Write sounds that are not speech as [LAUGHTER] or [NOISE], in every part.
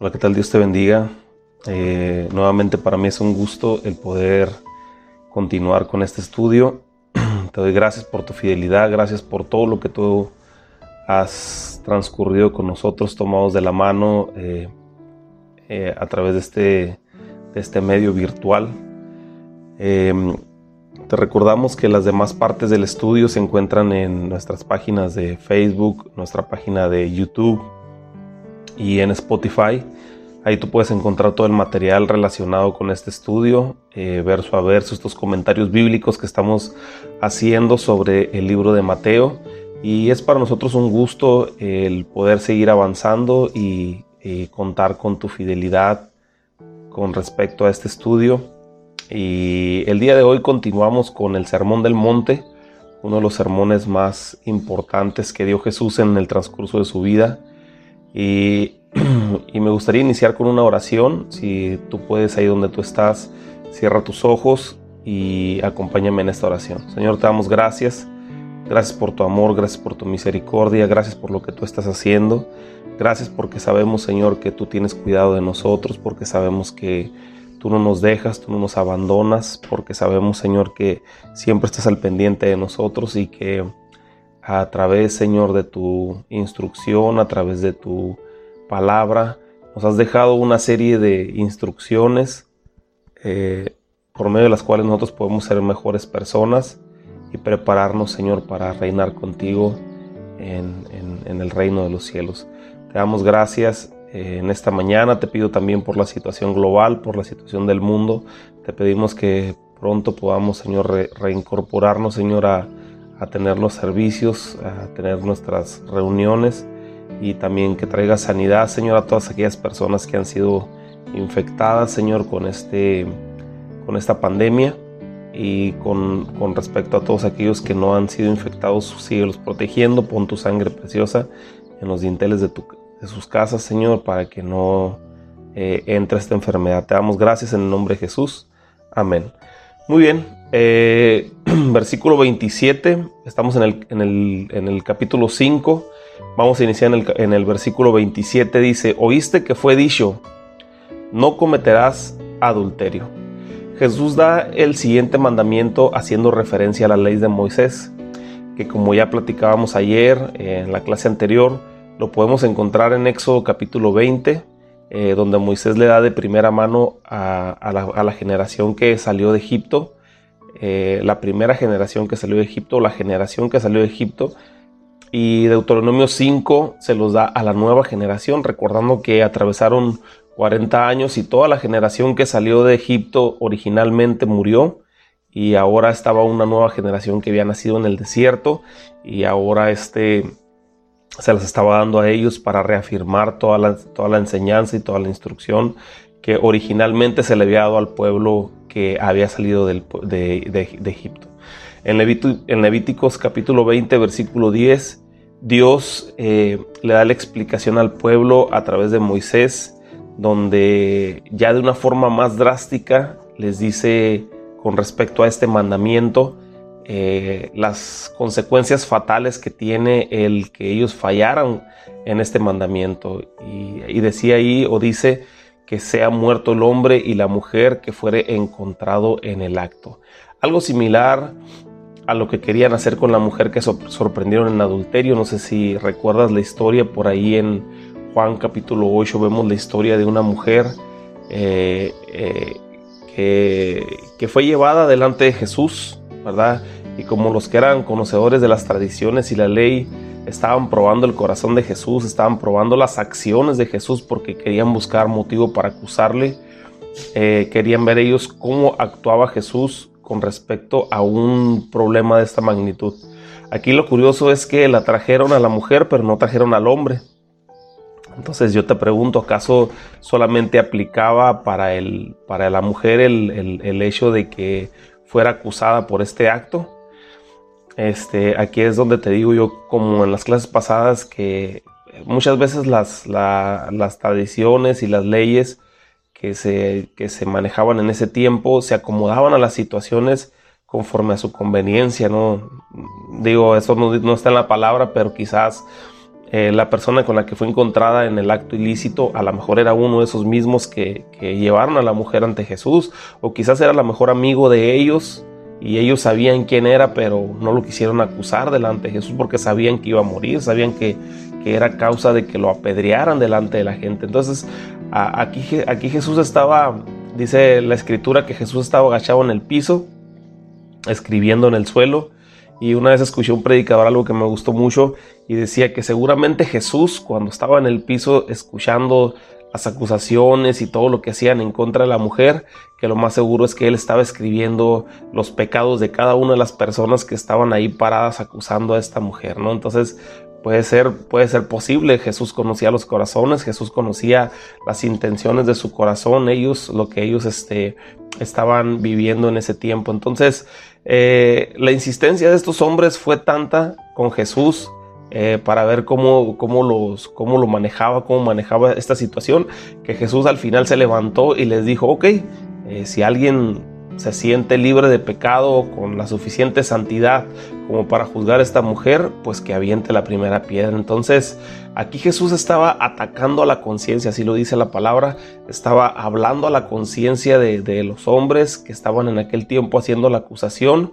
Hola, ¿qué tal? Dios te bendiga. Eh, nuevamente para mí es un gusto el poder continuar con este estudio. [CLEARS THROAT] Te doy gracias por tu fidelidad, gracias por todo lo que tú has transcurrido con nosotros, tomados de la mano eh, eh, a través de este, de este medio virtual. Em, te recordamos que las demás partes del estudio se encuentran en nuestras páginas de Facebook, nuestra página de YouTube y en Spotify. Ahí tú puedes encontrar todo el material relacionado con este estudio, eh, verso a verso, estos comentarios bíblicos que estamos haciendo sobre el libro de Mateo. Y es para nosotros un gusto el poder seguir avanzando y, y contar con tu fidelidad con respecto a este estudio. Y el día de hoy continuamos con el Sermón del Monte, uno de los sermones más importantes que dio Jesús en el transcurso de su vida. [CLEARS THROAT] Y, me gustaría iniciar con una oración. Si tú puedes ahí donde tú estás, cierra tus ojos y acompáñame en esta oración. Señor, te damos gracias. Gracias por tu amor, gracias por tu misericordia, gracias por lo que tú estás haciendo. Gracias porque sabemos, Señor, que tú tienes cuidado de nosotros, porque sabemos que tú no nos dejas, tú no nos abandonas, porque sabemos, Señor, que siempre estás al pendiente de nosotros y que a través, Señor, de tu instrucción, a través de tu palabra. Nos has dejado una serie de instrucciones eh, por medio de las cuales nosotros podemos ser mejores personas y prepararnos, Señor, para reinar contigo en, el reino de los cielos. Te damos gracias eh, en esta mañana. Te pido también por la situación global, por la situación del mundo. Te pedimos que pronto podamos, Señor, reincorporarnos, Señor, a a tener los servicios, a tener nuestras reuniones y también que traiga sanidad, Señor, a todas aquellas personas que han sido infectadas, Señor, con, este, con esta pandemia y con, con, respecto a todos aquellos que no han sido infectados, síguelos protegiendo, pon tu sangre preciosa en los dinteles de, tu, de sus casas, Señor, para que no eh, entre esta enfermedad. Te damos gracias en el nombre de Jesús. Amén. Muy bien, eh, [CLEARS THROAT] versículo 27, estamos en el, en el, capítulo 5, vamos a iniciar en el, en el versículo 27, dice, oíste que fue dicho, no cometerás adulterio. Jesús da el siguiente mandamiento haciendo referencia a la ley de Moisés, que como ya platicábamos ayer en la clase anterior, lo podemos encontrar en Éxodo capítulo 20, eh, donde Moisés le da de primera mano a, la, generación que salió de Egipto, eh, la primera generación que salió de Egipto, la generación que salió de Egipto, y Deuteronomio 5 se los da a la nueva generación, recordando que atravesaron 40 años y toda la generación que salió de Egipto originalmente murió y ahora estaba una nueva generación que había nacido en el desierto y ahora este se las estaba dando a ellos para reafirmar toda la, toda la enseñanza y toda la instrucción que originalmente se le había dado al pueblo que había salido de, Egipto. En, Levíticos capítulo 20, versículo 10, Dios eh, le da la explicación al pueblo a través de Moisés, donde ya de una forma más drástica les dice con respecto a este mandamiento, eh, las consecuencias fatales que tiene el que ellos fallaran en este mandamiento. Y, decía ahí, o dice, que sea muerto el hombre y la mujer que fuere encontrado en el acto. Algo similar a lo que querían hacer con la mujer que sorprendieron en adulterio. No sé si recuerdas la historia por ahí en Juan capítulo 8 vemos la historia de una mujer eh, eh, que, que, fue llevada delante de Jesús ¿verdad? Y como los que eran conocedores de las tradiciones y la ley estaban probando el corazón de Jesús, estaban probando las acciones de Jesús porque querían buscar motivo para acusarle, eh, querían ver ellos cómo actuaba Jesús con respecto a un problema de esta magnitud. Aquí lo curioso es que la trajeron a la mujer, pero no trajeron al hombre. Entonces yo te pregunto, ¿acaso solamente aplicaba para, el, para la mujer el, el hecho de que fuera acusada por este acto. Este, aquí es donde te digo yo, como en las clases pasadas, que muchas veces las, tradiciones y las leyes que se, que se manejaban en ese tiempo se acomodaban a las situaciones conforme a su conveniencia, ¿no? Digo, eso no, está en la palabra, pero quizás eh, la persona con la que fue encontrada en el acto ilícito a lo mejor era uno de esos mismos que, que llevaron a la mujer ante Jesús, o quizás era la mejor amigo de ellos y ellos sabían quién era, pero no lo quisieron acusar delante de Jesús porque sabían que iba a morir, sabían que, que era causa de que lo apedrearan delante de la gente. Entonces, aquí, aquí Jesús estaba, dice la escritura que Jesús estaba agachado en el piso, escribiendo en el suelo. Y una vez escuché un predicador algo que me gustó mucho y decía que seguramente Jesús cuando estaba en el piso escuchando las acusaciones y todo lo que hacían en contra de la mujer, que lo más seguro es que él estaba escribiendo los pecados de cada una de las personas que estaban ahí paradas acusando a esta mujer, ¿no? Entonces, Puede ser, puede ser posible, Jesús conocía los corazones, Jesús conocía las intenciones de su corazón, ellos, lo que ellos este, estaban viviendo en ese tiempo. Entonces, eh, la insistencia de estos hombres fue tanta con Jesús eh, para ver cómo, cómo, los, cómo lo manejaba, cómo manejaba esta situación, que Jesús al final se levantó y les dijo, ok, eh, si alguien se siente libre de pecado con la suficiente santidad como para juzgar a esta mujer, pues que aviente la primera piedra. Entonces, aquí Jesús estaba atacando a la conciencia, así lo dice la palabra, estaba hablando a la conciencia de, los hombres que estaban en aquel tiempo haciendo la acusación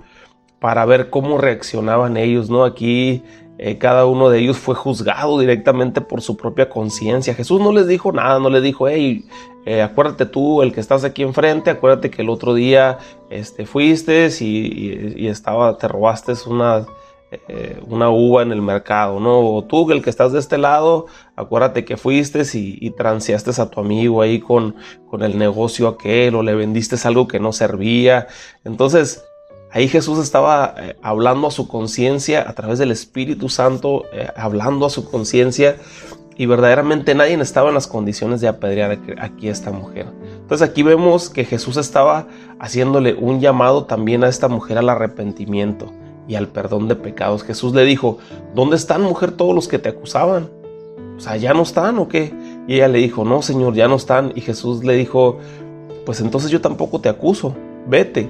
para ver cómo reaccionaban ellos, ¿no? Aquí eh, cada uno de ellos fue juzgado directamente por su propia conciencia. Jesús no les dijo nada, no les dijo, hey, eh, acuérdate tú, el que estás aquí enfrente, acuérdate que el otro día este, fuiste y, estaba, te robaste una, eh, una uva en el mercado, ¿no? O tú, el que estás de este lado, acuérdate que fuiste y, y transeaste a tu amigo ahí con, con el negocio aquel, o le vendiste algo que no servía. Entonces, Ahí Jesús estaba eh, hablando a su conciencia a través del Espíritu Santo, hablando a su conciencia y verdaderamente nadie estaba en las condiciones de apedrear aquí a esta mujer. Entonces aquí vemos que Jesús estaba haciéndole un llamado también a esta mujer al arrepentimiento y al perdón de pecados. Jesús le dijo, ¿dónde están mujer todos los que te acusaban? O sea, ¿ya no están o qué? Y ella le dijo, no, Señor, ya no están. Y Jesús le dijo, pues entonces yo tampoco te acuso, vete.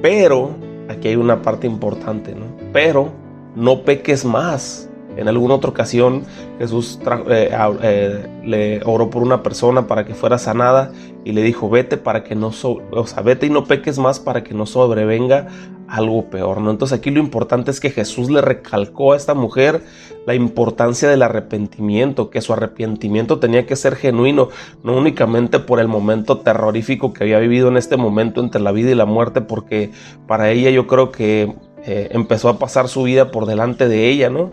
Pero, aquí hay una parte importante, ¿no? Pero no peques más. En alguna otra ocasión Jesús eh, eh, le oró por una persona para que fuera sanada y le dijo, vete para que no, o sea, vete y no peques más para que no sobrevenga algo peor, ¿no? Entonces aquí lo importante es que Jesús le recalcó a esta mujer la importancia del arrepentimiento, que su arrepentimiento tenía que ser genuino, no únicamente por el momento terrorífico que había vivido en este momento entre la vida y la muerte, porque para ella yo creo que eh, empezó a pasar su vida por delante de ella, ¿no?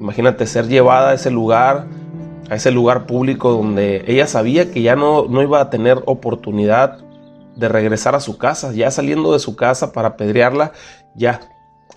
Imagínate ser llevada a ese lugar, a ese lugar público donde ella sabía que ya no, no iba a tener oportunidad de regresar a su casa, ya saliendo de su casa para apedrearla, ya.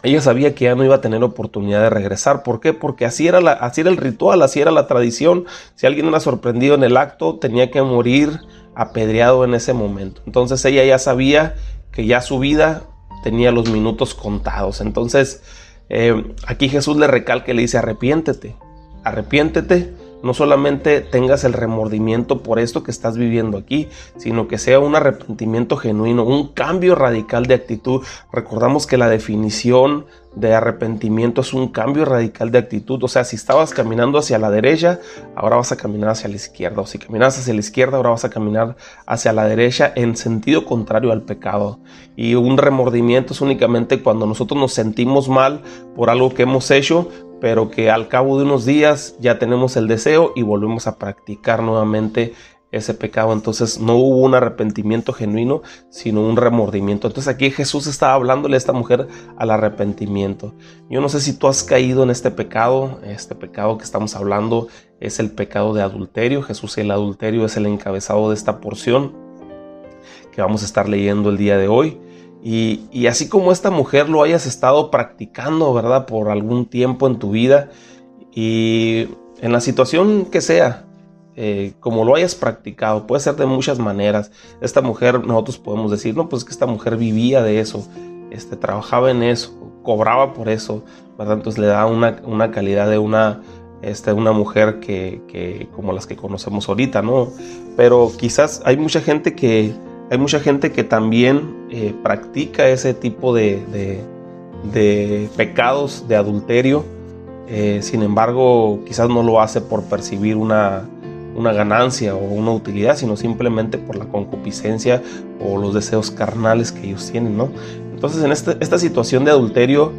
Ella sabía que ya no iba a tener oportunidad de regresar. ¿Por qué? Porque así era, así era el ritual, así era la tradición. Si alguien era sorprendido en el acto, tenía que morir apedreado en ese momento. Entonces ella ya sabía que ya su vida tenía los minutos contados. Entonces, eh, aquí Jesús le recalca y le dice, arrepiéntete, arrepiéntete no solamente tengas el remordimiento por esto que estás viviendo aquí, sino que sea un arrepentimiento genuino, un cambio radical de actitud. Recordamos que la definición de arrepentimiento es un cambio radical de actitud. O sea, si estabas caminando hacia la derecha, ahora vas a caminar hacia la izquierda. O si caminas hacia la izquierda, ahora vas a caminar hacia la derecha en sentido contrario al pecado. Y un remordimiento es únicamente cuando nosotros nos sentimos mal por algo que hemos hecho, pero que al cabo de unos días ya tenemos el deseo y volvemos a practicar nuevamente ese pecado. Entonces no hubo un arrepentimiento genuino, sino un remordimiento. Entonces aquí Jesús estaba hablándole a esta mujer al arrepentimiento. Yo no sé si tú has caído en este pecado. Este pecado que estamos hablando es el pecado de adulterio. Jesús el adulterio es el encabezado de esta porción que vamos a estar leyendo el día de hoy. Y, así como esta mujer lo hayas estado practicando, ¿verdad? Por algún tiempo en tu vida y en la situación que sea, eh, como lo hayas practicado, puede ser de muchas maneras. Esta mujer, nosotros podemos decir, no, pues que esta mujer vivía de eso, este, trabajaba en eso, cobraba por eso, ¿verdad? Entonces le da una, calidad de una, este, una mujer que, que, como las que conocemos ahorita, ¿no? Pero quizás hay mucha gente que hay mucha gente que también eh, practica ese tipo de, pecados de adulterio Eh, sin embargo, quizás no lo hace por percibir una, una ganancia o una utilidad, sino simplemente por la concupiscencia o los deseos carnales que ellos tienen, ¿no? Entonces, en este, esta situación de adulterio,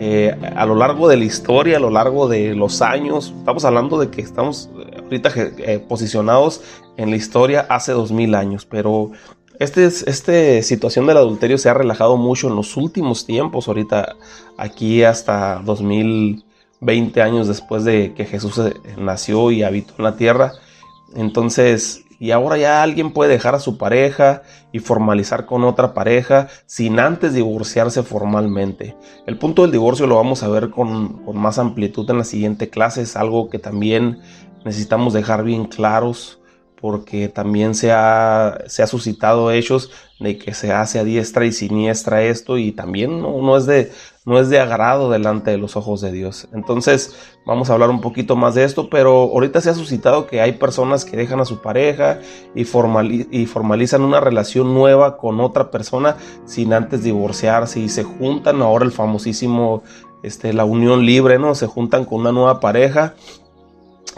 eh, a lo largo de la historia, a lo largo de los años, estamos hablando de que estamos eh, ahorita eh, posicionados en la historia hace dos mil años, pero esta este situación del adulterio se ha relajado mucho en los últimos tiempos, ahorita aquí hasta 2020 años después de que Jesús nació y habitó en la tierra. Entonces, y ahora ya alguien puede dejar a su pareja y formalizar con otra pareja sin antes divorciarse formalmente. El punto del divorcio lo vamos a ver con, más amplitud en la siguiente clase, es algo que también necesitamos dejar bien claros porque también se ha, se ha suscitado hechos de que se hace a diestra y siniestra esto y también no es de no es de agrado delante de los ojos de Dios. Entonces vamos a hablar un poquito más de esto, pero ahorita se ha suscitado que hay personas que dejan a su pareja y, y formalizan una relación nueva con otra persona sin antes divorciarse y se juntan ahora el famosísimo, este, la unión libre, ¿no? Se juntan con una nueva pareja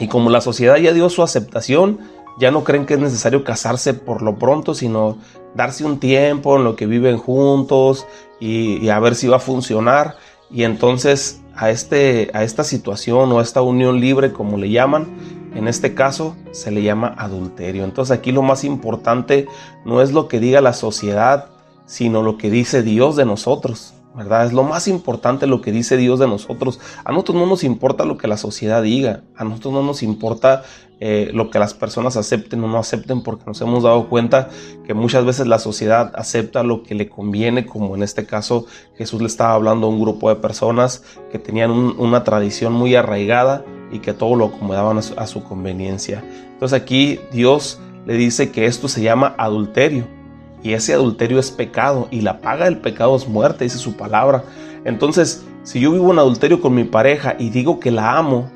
y como la sociedad ya dio su aceptación, ya no creen que es necesario casarse por lo pronto, sino darse un tiempo en lo que viven juntos y, a ver si va a funcionar. Y entonces a, este, a esta situación o a esta unión libre, como le llaman, en este caso se le llama adulterio. Entonces aquí lo más importante no es lo que diga la sociedad, sino lo que dice Dios de nosotros. Es lo más importante lo que dice Dios de nosotros. A nosotros no nos importa lo que la sociedad diga, a nosotros no nos importa eh, lo que las personas acepten o no acepten, porque nos hemos dado cuenta que muchas veces la sociedad acepta lo que le conviene, como en este caso Jesús le estaba hablando a un grupo de personas que tenían una tradición muy arraigada y que todo lo acomodaban a su conveniencia. Entonces aquí Dios le dice que esto se llama adulterio y ese adulterio es pecado y la paga del pecado es muerte, dice su palabra. Entonces, si yo vivo en adulterio con mi pareja y digo que la amo,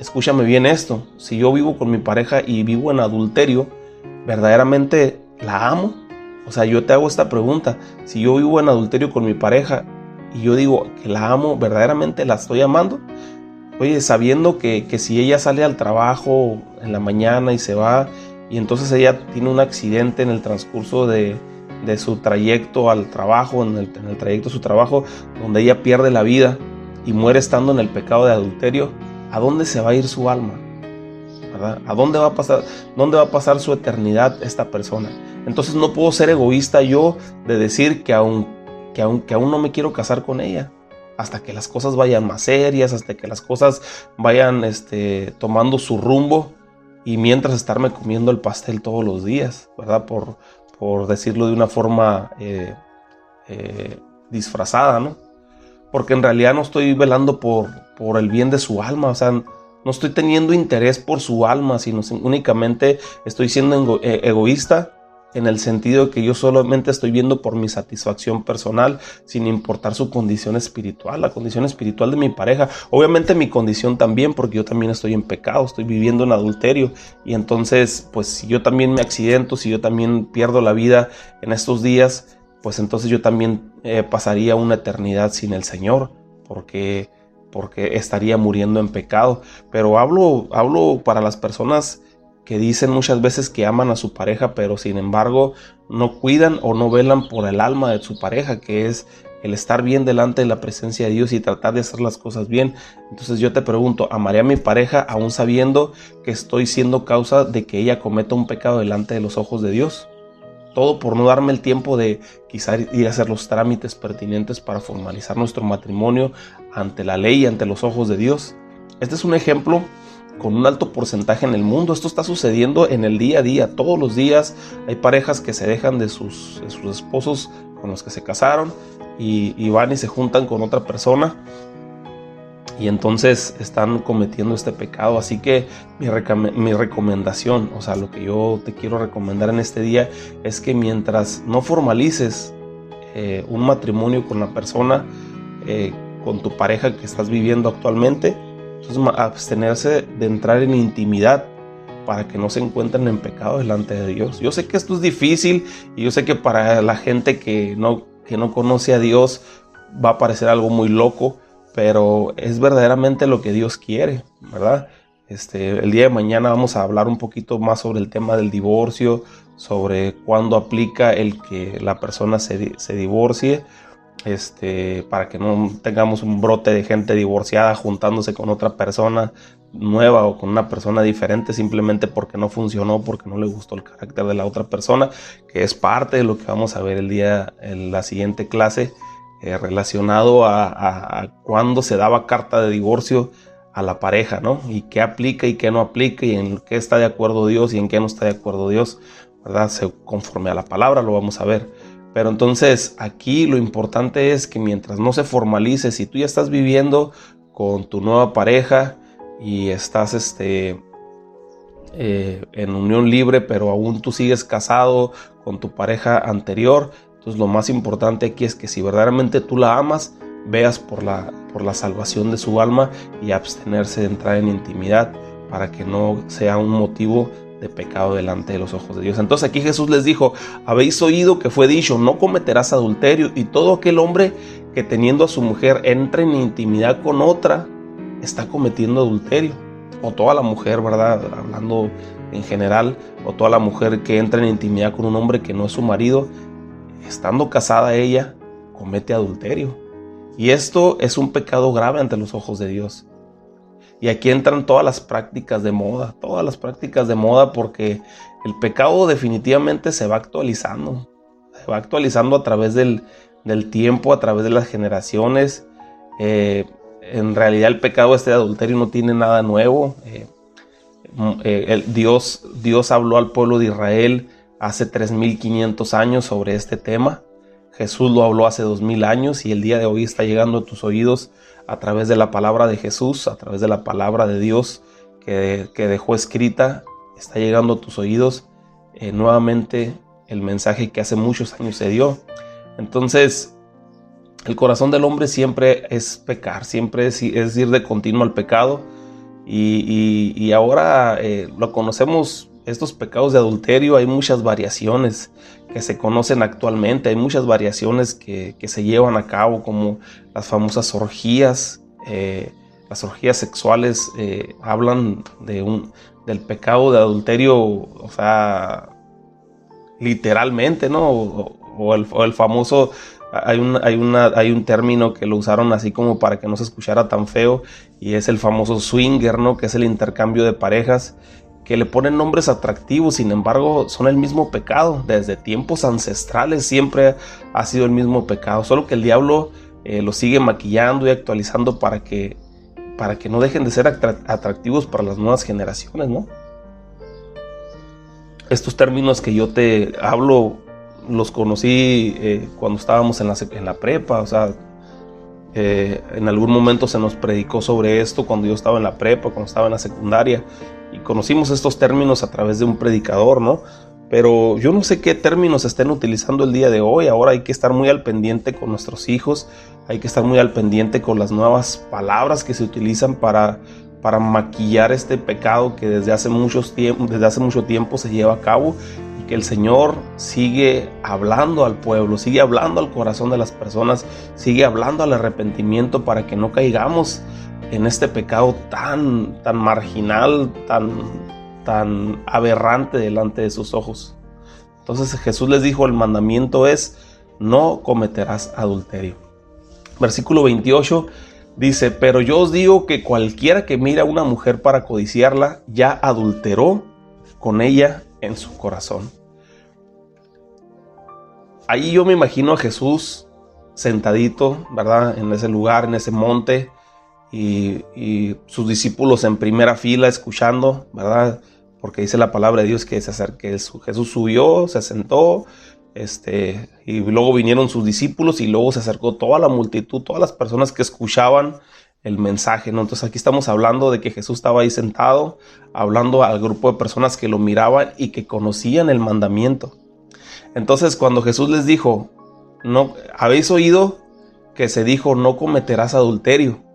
escúchame bien esto, si yo vivo con mi pareja y vivo en adulterio, ¿verdaderamente la amo? O sea, yo te hago esta pregunta, si yo vivo en adulterio con mi pareja y yo digo que la amo, ¿verdaderamente la estoy amando? Oye, sabiendo que, que si ella sale al trabajo en la mañana y se va y entonces ella tiene un accidente en el transcurso de, su trayecto al trabajo, en el, trayecto de su trabajo, donde ella pierde la vida y muere estando en el pecado de adulterio, ¿a dónde se va a ir su alma? ¿A dónde va a pasar, dónde va a pasar su eternidad esta persona? Entonces no puedo ser egoísta yo de decir que aún, que aún, que aún no me quiero casar con ella hasta que las cosas vayan más serias, hasta que las cosas vayan este, tomando su rumbo y mientras estarme comiendo el pastel todos los días, ¿verdad? Por, por decirlo de una forma eh, eh, disfrazada, ¿no? Porque en realidad no estoy velando por, por el bien de su alma, o sea, no estoy teniendo interés por su alma, sino únicamente estoy siendo eh, egoísta en el sentido que yo solamente estoy viendo por mi satisfacción personal, sin importar su condición espiritual, la condición espiritual de mi pareja, obviamente mi condición también, porque yo también estoy en pecado, estoy viviendo en adulterio, y entonces, pues si yo también me accidento, si yo también pierdo la vida en estos días, pues entonces yo también eh, pasaría una eternidad sin el Señor, porque porque estaría muriendo en pecado. Pero hablo, hablo para las personas que dicen muchas veces que aman a su pareja, pero sin embargo no cuidan o no velan por el alma de su pareja, que es el estar bien delante de la presencia de Dios y tratar de hacer las cosas bien. Entonces yo te pregunto, ¿amaré a mi pareja aún sabiendo que estoy siendo causa de que ella cometa un pecado delante de los ojos de Dios? Todo por no darme el tiempo de quizá ir a hacer los trámites pertinentes para formalizar nuestro matrimonio ante la ley y ante los ojos de Dios. Este es un ejemplo con un alto porcentaje en el mundo. Esto está sucediendo en el día a día, todos los días. Hay parejas que se dejan de sus, esposos con los que se casaron y, van y se juntan con otra persona. Y entonces están cometiendo este pecado. Así que mi, mi, recomendación, o sea, lo que yo te quiero recomendar en este día es que mientras no formalices eh, un matrimonio con la persona, eh, con tu pareja que estás viviendo actualmente, abstenerse de entrar en intimidad para que no se encuentren en pecado delante de Dios. Yo sé que esto es difícil y yo sé que para la gente que no, que no conoce a Dios va a parecer algo muy loco, pero es verdaderamente lo que Dios quiere, ¿verdad? Este, el día de mañana vamos a hablar un poquito más sobre el tema del divorcio, sobre cuándo aplica el que la persona se, se divorcie, este, para que no tengamos un brote de gente divorciada juntándose con otra persona nueva o con una persona diferente simplemente porque no funcionó, porque no le gustó el carácter de la otra persona, que es parte de lo que vamos a ver el día en la siguiente clase eh, relacionado a, a, cuándo se daba carta de divorcio a la pareja, ¿no? Y qué aplica y qué no aplica y en qué está de acuerdo Dios y en qué no está de acuerdo Dios, ¿verdad? Se, conforme a la palabra lo vamos a ver. Pero entonces aquí lo importante es que mientras no se formalice, si tú ya estás viviendo con tu nueva pareja y estás este, eh, en unión libre, pero aún tú sigues casado con tu pareja anterior, entonces lo más importante aquí es que si verdaderamente tú la amas, veas por la, por la salvación de su alma y abstenerse de entrar en intimidad para que no sea un motivo de pecado delante de los ojos de Dios. Entonces aquí Jesús les dijo, habéis oído que fue dicho, no cometerás adulterio y todo aquel hombre que teniendo a su mujer entra en intimidad con otra, está cometiendo adulterio. O toda la mujer, ¿verdad? Hablando en general, o toda la mujer que entra en intimidad con un hombre que no es su marido, estando casada ella, comete adulterio. Y esto es un pecado grave ante los ojos de Dios. Y aquí entran todas las prácticas de moda, todas las prácticas de moda porque el pecado definitivamente se va actualizando. Se va actualizando a través del, tiempo, a través de las generaciones. Eh, en realidad el pecado este de adulterio no tiene nada nuevo. Eh, mm, eh, Dios, Dios habló al pueblo de Israel hace 3500 años sobre este tema. Jesús lo habló hace 2000 años y el día de hoy está llegando a tus oídos a través de la palabra de Jesús, a través de la palabra de Dios que, dejó escrita, está llegando a tus oídos eh, nuevamente el mensaje que hace muchos años se dio. Entonces, el corazón del hombre siempre es pecar, siempre es, ir de continuo al pecado. Y, ahora eh, lo conocemos estos pecados de adulterio hay muchas variaciones que se conocen actualmente, hay muchas variaciones que, se llevan a cabo, como las famosas orgías. Eh, las orgías sexuales eh, hablan de un, del pecado de adulterio, o sea, literalmente, ¿no? O, el, famoso, hay un, hay, una, hay un término que lo usaron así como para que no se escuchara tan feo, y es el famoso swinger, ¿no? Que es el intercambio de parejas que le ponen nombres atractivos, sin embargo son el mismo pecado. Desde tiempos ancestrales siempre ha sido el mismo pecado, solo que el diablo eh, lo sigue maquillando y actualizando para que, para que no dejen de ser atractivos para las nuevas generaciones, ¿no? Estos términos que yo te hablo los conocí eh, cuando estábamos en la, prepa, o sea, eh, en algún momento se nos predicó sobre esto cuando yo estaba en la prepa, cuando estaba en la secundaria, y conocimos estos términos a través de un predicador, ¿no? Pero yo no sé qué términos estén utilizando el día de hoy. Ahora hay que estar muy al pendiente con nuestros hijos, hay que estar muy al pendiente con las nuevas palabras que se utilizan para, para maquillar este pecado que desde hace, muchos desde hace mucho tiempo se lleva a cabo que el Señor sigue hablando al pueblo, sigue hablando al corazón de las personas, sigue hablando al arrepentimiento para que no caigamos en este pecado tan, tan marginal, tan, tan aberrante delante de sus ojos. Entonces Jesús les dijo, el mandamiento es, no cometerás adulterio. Versículo 28 dice, pero yo os digo que cualquiera que mira a una mujer para codiciarla, ya adulteró con ella en su corazón. Ahí yo me imagino a Jesús sentadito, ¿verdad? En ese lugar, en ese monte, y, sus discípulos en primera fila escuchando, ¿verdad? Porque dice la palabra de Dios que, se acerque, Jesús subió, se sentó, este, y luego vinieron sus discípulos y luego se acercó toda la multitud, todas las personas que escuchaban el mensaje, ¿no? Entonces aquí estamos hablando de que Jesús estaba ahí sentado, hablando al grupo de personas que lo miraban y que conocían el mandamiento. Entonces cuando Jesús les dijo, no, habéis oído que se dijo, no cometerás adulterio.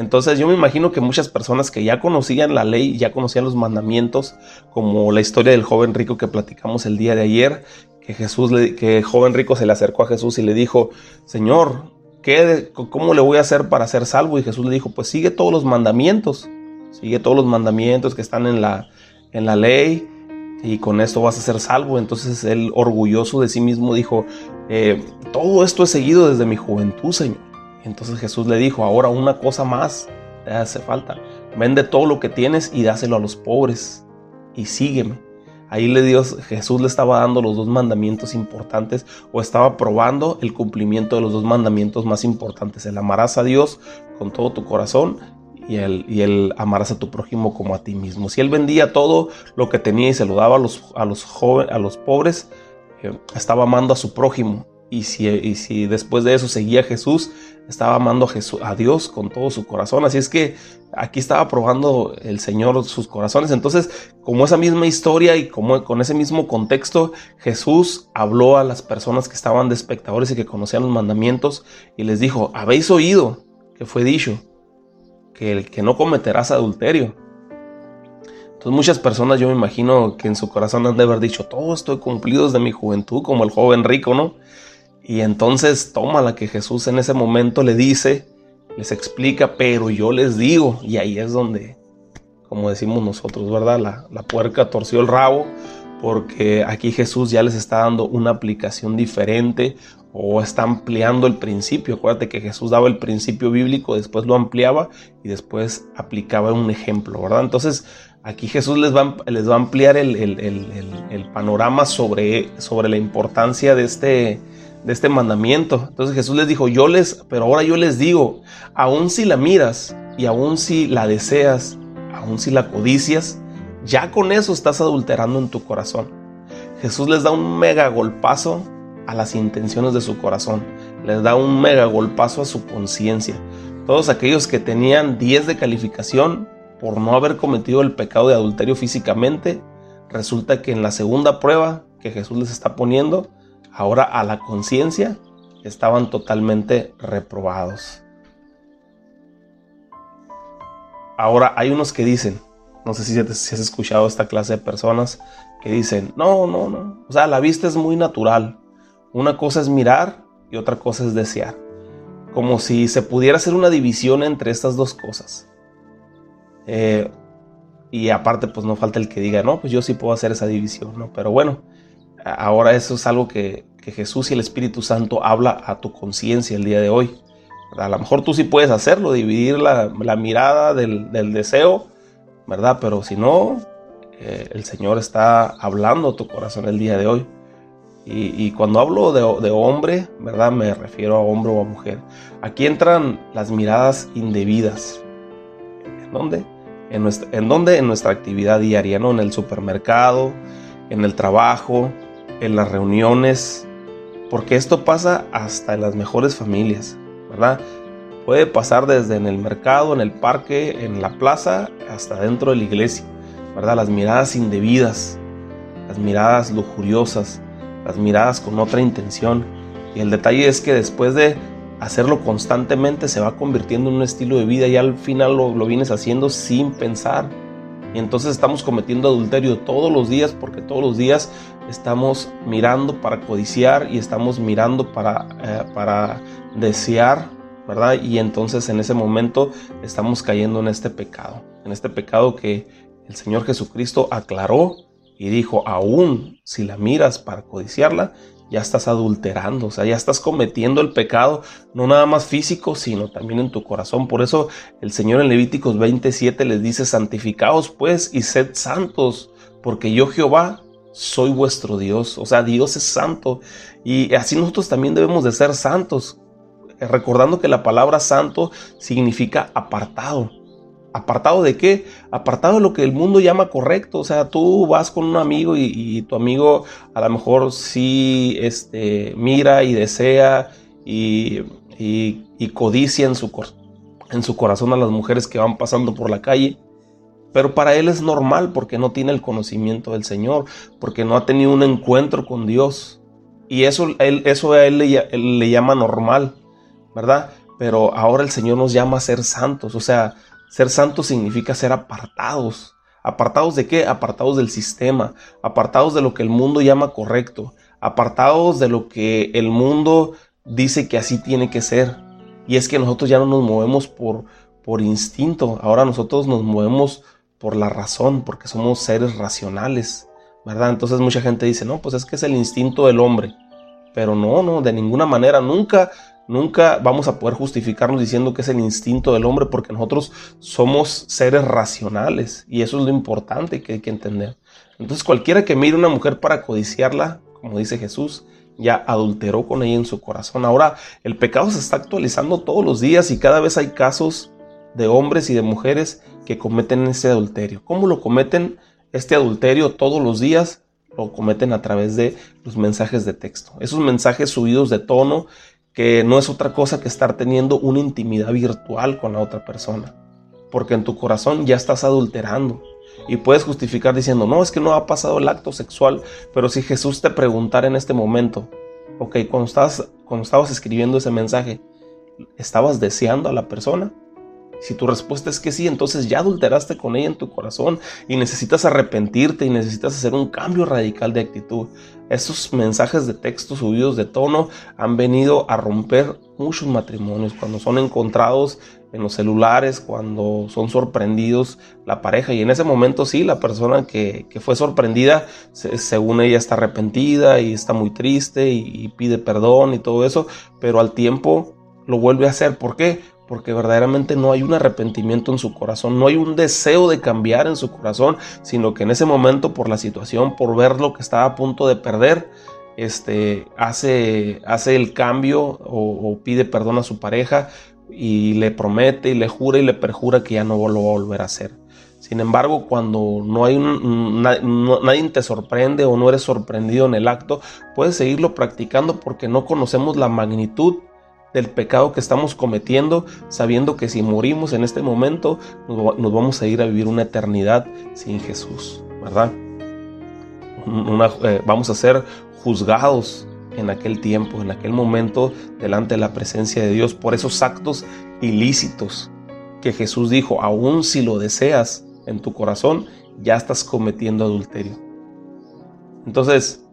Entonces yo me imagino que muchas personas que ya conocían la ley, ya conocían los mandamientos, como la historia del joven rico que platicamos el día de ayer, que Jesús, que el joven rico se le acercó a Jesús y le dijo, Señor, ¿qué, ¿cómo le voy a hacer para ser salvo? Y Jesús le dijo, pues sigue todos los mandamientos, sigue todos los mandamientos que están en la, en la ley y con esto vas a ser salvo. Entonces él, orgulloso de sí mismo, dijo, eh, todo esto he seguido desde mi juventud, Señor. Entonces Jesús le dijo, ahora una cosa más te hace falta. Vende todo lo que tienes y dáselo a los pobres y sígueme. Ahí le Dios, Jesús le estaba dando los dos mandamientos importantes o estaba probando el cumplimiento de los dos mandamientos más importantes. El amarás a Dios con todo tu corazón y el, y el amarás a tu prójimo como a ti mismo. Si él vendía todo lo que tenía y se lo daba a los, a los, a los pobres, eh, estaba amando a su prójimo. Y si, y si después de eso seguía Jesús, estaba amando a, Jesús, a Dios con todo su corazón. Así es que aquí estaba probando el Señor sus corazones. Entonces, como esa misma historia y como con ese mismo contexto, Jesús habló a las personas que estaban de espectadores y que conocían los mandamientos y les dijo, habéis oído que fue dicho que el que no cometerás adulterio. Entonces muchas personas yo me imagino que en su corazón han de haber dicho, todo esto he cumplido desde mi juventud como el joven rico, ¿no? Y entonces toma la que Jesús en ese momento le dice, les explica, pero yo les digo, y ahí es donde, como decimos nosotros, ¿verdad? La, la puerca torció el rabo, porque aquí Jesús ya les está dando una aplicación diferente o está ampliando el principio. Acuérdate que Jesús daba el principio bíblico, después lo ampliaba y después aplicaba un ejemplo, ¿verdad? Entonces aquí Jesús les va, les va a ampliar el, el, panorama sobre, sobre la importancia de este, de este mandamiento. Entonces Jesús les dijo, yo les, pero ahora yo les digo, aun si la miras y aun si la deseas, aun si la codicias, ya con eso estás adulterando en tu corazón. Jesús les da un mega golpazo a las intenciones de su corazón, les da un mega golpazo a su conciencia. Todos aquellos que tenían 10 de calificación por no haber cometido el pecado de adulterio físicamente, resulta que en la segunda prueba que Jesús les está poniendo, ahora a la conciencia, estaban totalmente reprobados. Ahora hay unos que dicen, no sé si, has escuchado esta clase de personas que dicen, no, no, no, o sea, la vista es muy natural. Una cosa es mirar y otra cosa es desear. Como si se pudiera hacer una división entre estas dos cosas. Eh, y aparte, pues no falta el que diga, no, pues yo sí puedo hacer esa división, ¿no? Pero bueno, ahora eso es algo que, Jesús y el Espíritu Santo habla a tu conciencia el día de hoy. A lo mejor tú sí puedes hacerlo, dividir la, mirada del, deseo, ¿verdad? Pero si no, eh, el Señor está hablando a tu corazón el día de hoy. Y, cuando hablo de, hombre, ¿verdad? Me refiero a hombre o a mujer. Aquí entran las miradas indebidas. ¿En dónde? En, nuestra, ¿En dónde? En nuestra actividad diaria, ¿no? En el supermercado, en el trabajo, en las reuniones, porque esto pasa hasta en las mejores familias, ¿verdad? Puede pasar desde en el mercado, en el parque, en la plaza, hasta dentro de la iglesia, ¿verdad? Las miradas indebidas, las miradas lujuriosas, las miradas con otra intención. Y el detalle es que después de hacerlo constantemente se va convirtiendo en un estilo de vida y al final lo, lo vienes haciendo sin pensar, y entonces estamos cometiendo adulterio todos los días porque todos los días estamos mirando para codiciar y estamos mirando para, eh, para desear, ¿verdad? Y entonces en ese momento estamos cayendo en este pecado, en este pecado que el Señor Jesucristo aclaró y dijo, aún si la miras para codiciarla, ya estás adulterando, o sea, ya estás cometiendo el pecado, no nada más físico, sino también en tu corazón. Por eso el Señor en Levíticos 27 les dice, santificaos pues y sed santos, porque yo Jehová soy vuestro Dios. O sea, Dios es santo y así nosotros también debemos de ser santos, recordando que la palabra santo significa apartado. ¿Apartado de qué? Apartado de lo que el mundo llama correcto. O sea, tú vas con un amigo y, tu amigo a lo mejor sí este, mira y desea y, codicia en su, en su corazón a las mujeres que van pasando por la calle. Pero para él es normal porque no tiene el conocimiento del Señor, porque no ha tenido un encuentro con Dios. Y eso, él, eso a él le, le llama normal, ¿verdad? Pero ahora el Señor nos llama a ser santos. O sea, ser santos significa ser apartados. ¿Apartados de qué? Apartados del sistema, apartados de lo que el mundo llama correcto, apartados de lo que el mundo dice que así tiene que ser. Y es que nosotros ya no nos movemos por, por instinto, ahora nosotros nos movemos por la razón, porque somos seres racionales, ¿verdad? Entonces mucha gente dice, no, pues es que es el instinto del hombre. Pero no, no, de ninguna manera, nunca, nunca vamos a poder justificarnos diciendo que es el instinto del hombre, porque nosotros somos seres racionales y eso es lo importante que hay que entender. Entonces cualquiera que mire una mujer para codiciarla, como dice Jesús, ya adulteró con ella en su corazón. Ahora el pecado se está actualizando todos los días y cada vez hay casos de hombres y de mujeres que cometen ese adulterio. ¿Cómo lo cometen este adulterio todos los días? Lo cometen a través de los mensajes de texto. Esos mensajes subidos de tono que no es otra cosa que estar teniendo una intimidad virtual con la otra persona. Porque en tu corazón ya estás adulterando. Y puedes justificar diciendo, no, es que no ha pasado el acto sexual. Pero si Jesús te preguntara en este momento, ok, cuando cuando estabas escribiendo ese mensaje, ¿estabas deseando a la persona? Si tu respuesta es que sí, entonces ya adulteraste con ella en tu corazón y necesitas arrepentirte y necesitas hacer un cambio radical de actitud. Esos mensajes de texto subidos de tono han venido a romper muchos matrimonios cuando son encontrados en los celulares, cuando son sorprendidos la pareja. Y en ese momento sí, la persona que, fue sorprendida, según ella está arrepentida y está muy triste y pide perdón y todo eso, pero al tiempo lo vuelve a hacer. ¿Por qué? Porque verdaderamente no hay un arrepentimiento en su corazón, no hay un deseo de cambiar en su corazón, sino que en ese momento por la situación, por ver lo que estaba a punto de perder, este, hace, hace el cambio o, pide perdón a su pareja y le promete y le jura y le perjura que ya no lo va a volver a hacer. Sin embargo, cuando no hay nadie te sorprende o no eres sorprendido en el acto, puedes seguirlo practicando porque no conocemos la magnitud del pecado que estamos cometiendo, sabiendo que si morimos en este momento, nos vamos a ir a vivir una eternidad sin Jesús, ¿verdad? Eh, vamos a ser juzgados en aquel tiempo, en aquel momento, delante de la presencia de Dios, por esos actos ilícitos que Jesús dijo, aun si lo deseas en tu corazón, ya estás cometiendo adulterio. Entonces,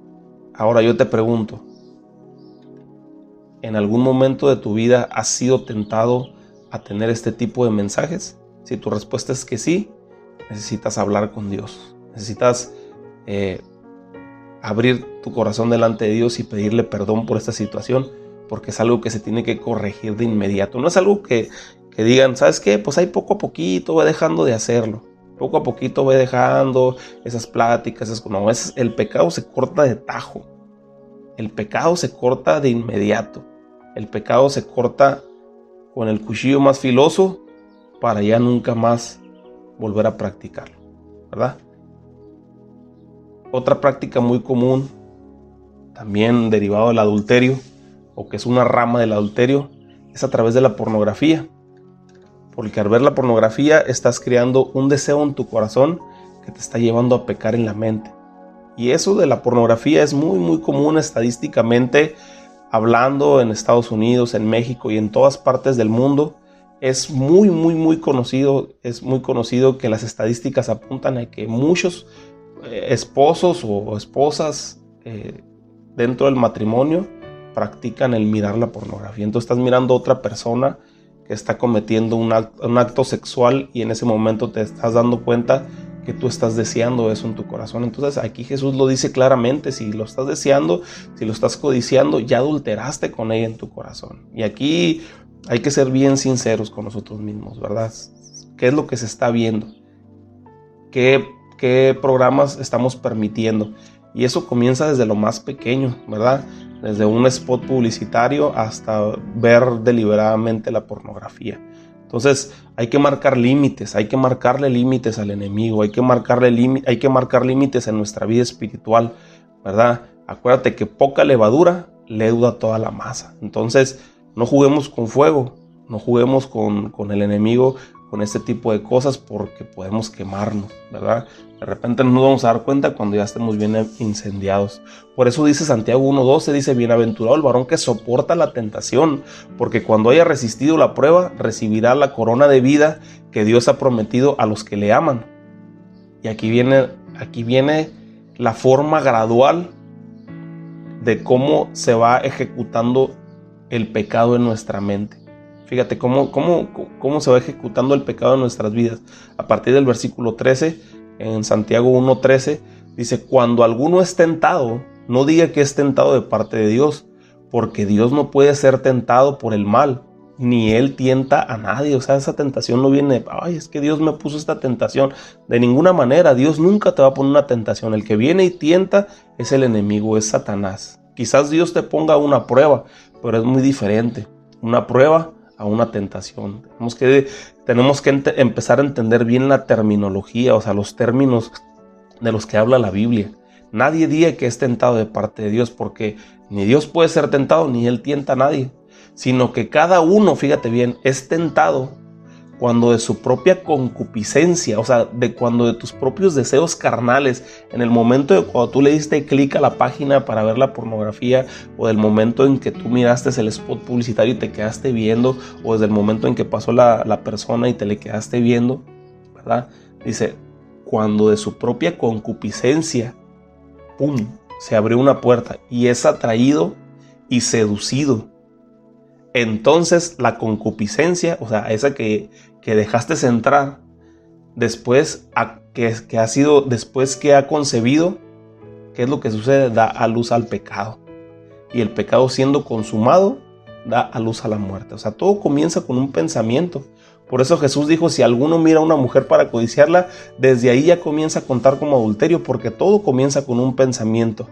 ahora yo te pregunto, ¿En algún momento de tu vida has sido tentado a tener este tipo de mensajes? Si tu respuesta es que sí, necesitas hablar con Dios. Necesitas eh, abrir tu corazón delante de Dios y pedirle perdón por esta situación, porque es algo que se tiene que corregir de inmediato. No es algo que, que digan, ¿sabes qué? Pues ahí poco a poquito voy dejando de hacerlo. Poco a poquito voy dejando esas pláticas. Es, no, es, el pecado se corta de tajo. El pecado se corta de inmediato. El pecado se corta con el cuchillo más filoso para ya nunca más volver a practicarlo, ¿verdad? Otra práctica muy común, también derivado del adulterio, o que es una rama del adulterio, es a través de la pornografía. Porque al ver la pornografía estás creando un deseo en tu corazón que te está llevando a pecar en la mente. Y eso de la pornografía es muy, muy común estadísticamente hablando en Estados Unidos, en México y en todas partes del mundo. Es muy, muy, muy conocido, es muy conocido que las estadísticas apuntan a que muchos eh, esposos o esposas eh, dentro del matrimonio practican el mirar la pornografía. Entonces estás mirando a otra persona que está cometiendo un acto sexual y en ese momento te estás dando cuenta que tú estás deseando eso en tu corazón. Entonces aquí Jesús lo dice claramente, si lo estás deseando, si lo estás codiciando, ya adulteraste con ella en tu corazón. Y aquí hay que ser bien sinceros con nosotros mismos, ¿verdad? ¿Qué es lo que se está viendo? ¿Qué, qué programas estamos permitiendo? Y eso comienza desde lo más pequeño, ¿verdad? Desde un spot publicitario hasta ver deliberadamente la pornografía. Entonces hay que marcar límites, hay que marcarle límites al enemigo, hay que marcarle hay que marcar límites en nuestra vida espiritual, ¿verdad? Acuérdate que poca levadura leuda toda la masa. Entonces no juguemos con fuego, no juguemos con, con el enemigo con este tipo de cosas porque podemos quemarnos, ¿verdad? De repente no nos vamos a dar cuenta cuando ya estemos bien incendiados. Por eso dice Santiago 1.12, dice, bienaventurado el varón que soporta la tentación, porque cuando haya resistido la prueba, recibirá la corona de vida que Dios ha prometido a los que le aman. Y aquí viene, aquí viene la forma gradual de cómo se va ejecutando el pecado en nuestra mente. Fíjate cómo, cómo, cómo se va ejecutando el pecado en nuestras vidas. A partir del versículo 13, en Santiago 1.13, dice, cuando alguno es tentado, no diga que es tentado de parte de Dios, porque Dios no puede ser tentado por el mal, ni Él tienta a nadie. O sea, esa tentación no viene, ay, es que Dios me puso esta tentación. De ninguna manera, Dios nunca te va a poner una tentación. El que viene y tienta es el enemigo, es Satanás. Quizás Dios te ponga una prueba, pero es muy diferente. Una prueba a una tentación. Tenemos que, tenemos que empezar a entender bien la terminología, o sea, los términos de los que habla la Biblia. Nadie diga que es tentado de parte de Dios, porque ni Dios puede ser tentado, ni Él tienta a nadie sino que cada uno, fíjate bien, es tentado cuando de su propia concupiscencia, o sea, de cuando de tus propios deseos carnales, en el momento de cuando tú le diste clic a la página para ver la pornografía, o del momento en que tú miraste el spot publicitario y te quedaste viendo, o desde el momento en que pasó la, la persona y te le quedaste viendo, ¿verdad? Dice, cuando de su propia concupiscencia, ¡pum!, se abrió una puerta y es atraído y seducido entonces la concupiscencia, o sea, esa que, que dejaste entrar, después que, que, ha sido, después que ha concebido, ¿qué es lo que sucede? Da a luz al pecado. Y el pecado siendo consumado, da a luz a la muerte. O sea, todo comienza con un pensamiento. Por eso Jesús dijo, si alguno mira a una mujer para codiciarla, desde ahí ya comienza a contar como adulterio, porque todo comienza con un pensamiento.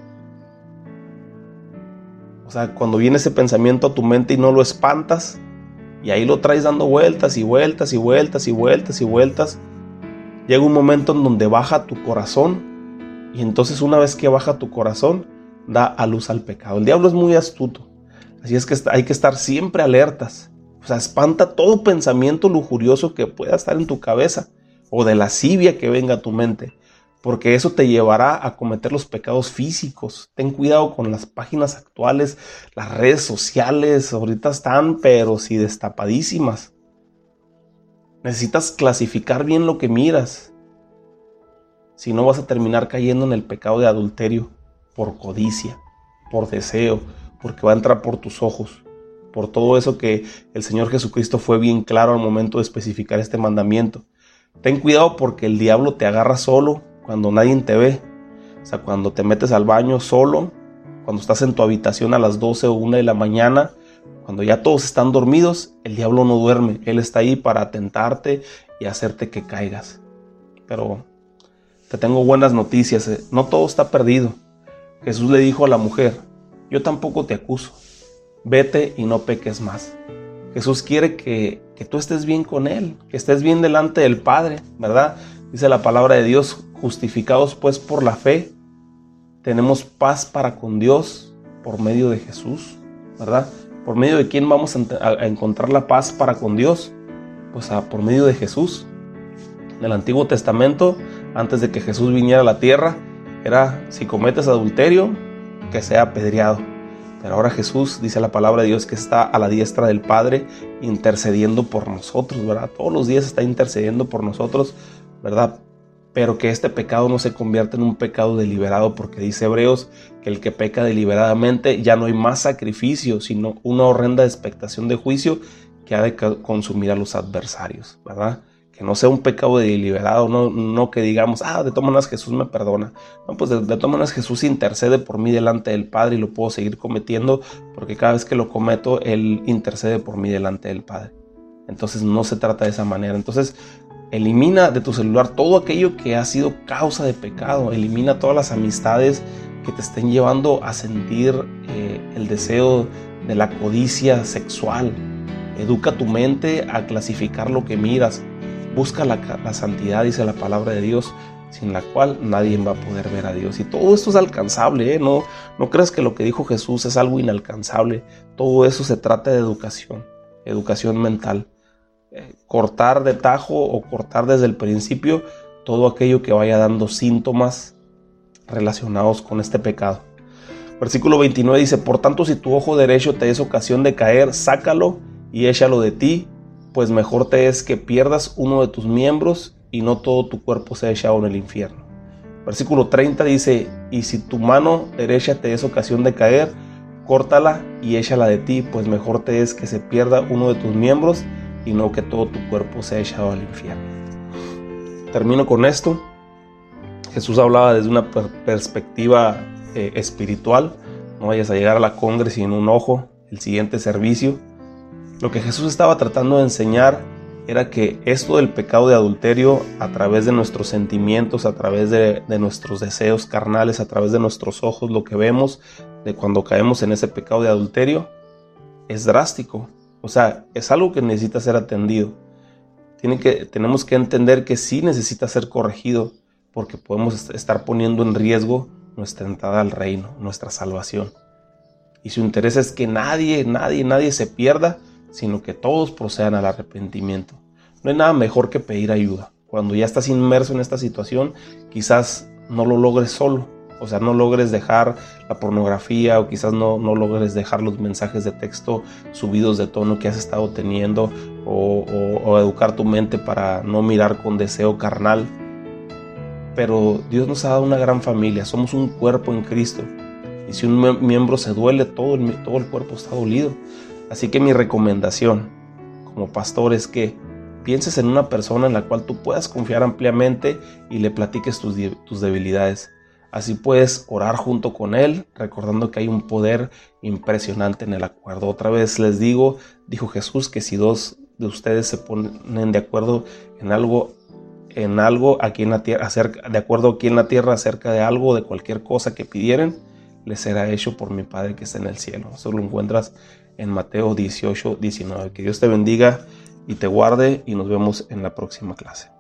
O sea, cuando viene ese pensamiento a tu mente y no lo espantas, y ahí lo traes dando vueltas y vueltas y vueltas y vueltas y vueltas, llega un momento en donde baja tu corazón, y entonces una vez que baja tu corazón, da a luz al pecado. El diablo es muy astuto, así es que hay que estar siempre alertas. O sea, espanta todo pensamiento lujurioso que pueda estar en tu cabeza o de lascivia que venga a tu mente porque eso te llevará a cometer los pecados físicos. Ten cuidado con las páginas actuales, las redes sociales, ahorita están, pero sí destapadísimas. Necesitas clasificar bien lo que miras. Si no vas a terminar cayendo en el pecado de adulterio por codicia, por deseo, porque va a entrar por tus ojos, por todo eso que el Señor Jesucristo fue bien claro al momento de especificar este mandamiento. Ten cuidado porque el diablo te agarra solo cuando nadie te ve. O sea, cuando te metes al baño solo, cuando estás en tu habitación a las 12 o 1 de la mañana, cuando ya todos están dormidos, el diablo no duerme. Él está ahí para atentarte y hacerte que caigas. Pero te tengo buenas noticias. Eh. No todo está perdido. Jesús le dijo a la mujer, yo tampoco te acuso. Vete y no peques más. Jesús quiere que, que tú estés bien con Él, que estés bien delante del Padre, ¿verdad? Dice la palabra de Dios, justificados pues por la fe, tenemos paz para con Dios por medio de Jesús, ¿verdad? ¿Por medio de quién vamos a, encontrar la paz para con Dios? Pues por medio de Jesús. En el Antiguo Testamento, antes de que Jesús viniera a la tierra, era si cometes adulterio, que sea apedreado. Pero ahora Jesús dice la palabra de Dios que está a la diestra del Padre intercediendo por nosotros, ¿verdad? Todos los días está intercediendo por nosotros ¿verdad? Pero que este pecado no se convierta en un pecado deliberado, porque dice Hebreos que el que peca deliberadamente ya no hay más sacrificio, sino una horrenda expectación de juicio que ha de consumir a los adversarios, ¿verdad? Que no sea un pecado deliberado, no, no que digamos, ah, de todas Jesús me perdona. No, pues de, de Jesús intercede por mí delante del Padre y lo puedo seguir cometiendo porque cada vez que lo cometo, Él intercede por mí delante del Padre. Entonces no se trata de esa manera. Entonces Elimina de tu celular todo aquello que ha sido causa de pecado. Elimina todas las amistades que te estén llevando a sentir eh, el deseo de la codicia sexual. Educa tu mente a clasificar lo que miras. Busca la, santidad, dice la palabra de Dios, sin la cual nadie va a poder ver a Dios. Y todo esto es alcanzable, ¿eh? no, no creas que lo que dijo Jesús es algo inalcanzable. Todo eso se trata de educación, educación mental cortar de tajo o cortar desde el principio todo aquello que vaya dando síntomas relacionados con este pecado. Versículo 29 dice, por tanto si tu ojo derecho te es ocasión de caer, sácalo y échalo de ti, pues mejor te es que pierdas uno de tus miembros y no todo tu cuerpo sea echado en el infierno. Versículo 30 dice, y si tu mano derecha te es ocasión de caer, córtala y échala de ti, pues mejor te es que se pierda uno de tus miembros y no que todo tu cuerpo sea echado al infierno. Termino con esto. Jesús hablaba desde una perspectiva eh, espiritual. No vayas a llegar a la congre sin un ojo. El siguiente servicio. Lo que Jesús estaba tratando de enseñar era que esto del pecado de adulterio a través de nuestros sentimientos, a través de, de, nuestros deseos carnales, a través de nuestros ojos, lo que vemos de cuando caemos en ese pecado de adulterio, es drástico. O sea, es algo que necesita ser atendido. Que, tenemos que entender que sí necesita ser corregido porque podemos estar poniendo en riesgo nuestra entrada al reino, nuestra salvación. Y su interés es que nadie, nadie, nadie se pierda, sino que todos procedan al arrepentimiento. No hay nada mejor que pedir ayuda. Cuando ya estás inmerso en esta situación, quizás no lo logres solo. O sea, no logres dejar la pornografía o quizás no, no logres dejar los mensajes de texto subidos de tono que has estado teniendo o, educar tu mente para no mirar con deseo carnal. Pero Dios nos ha dado una gran familia, somos un cuerpo en Cristo. Y si un miembro se duele, todo el, todo el cuerpo está dolido. Así que mi recomendación como pastor es que pienses en una persona en la cual tú puedas confiar ampliamente y le platiques tus, tus debilidades. Así puedes orar junto con él, recordando que hay un poder impresionante en el acuerdo. Otra vez les digo, dijo Jesús, que si dos de ustedes se ponen de acuerdo en algo, en algo aquí en la tierra, acerca, de acuerdo aquí en la tierra acerca de algo, de cualquier cosa que pidieren, les será hecho por mi Padre que está en el cielo. Eso lo encuentras en Mateo 18, 19. Que Dios te bendiga y te guarde y nos vemos en la próxima clase.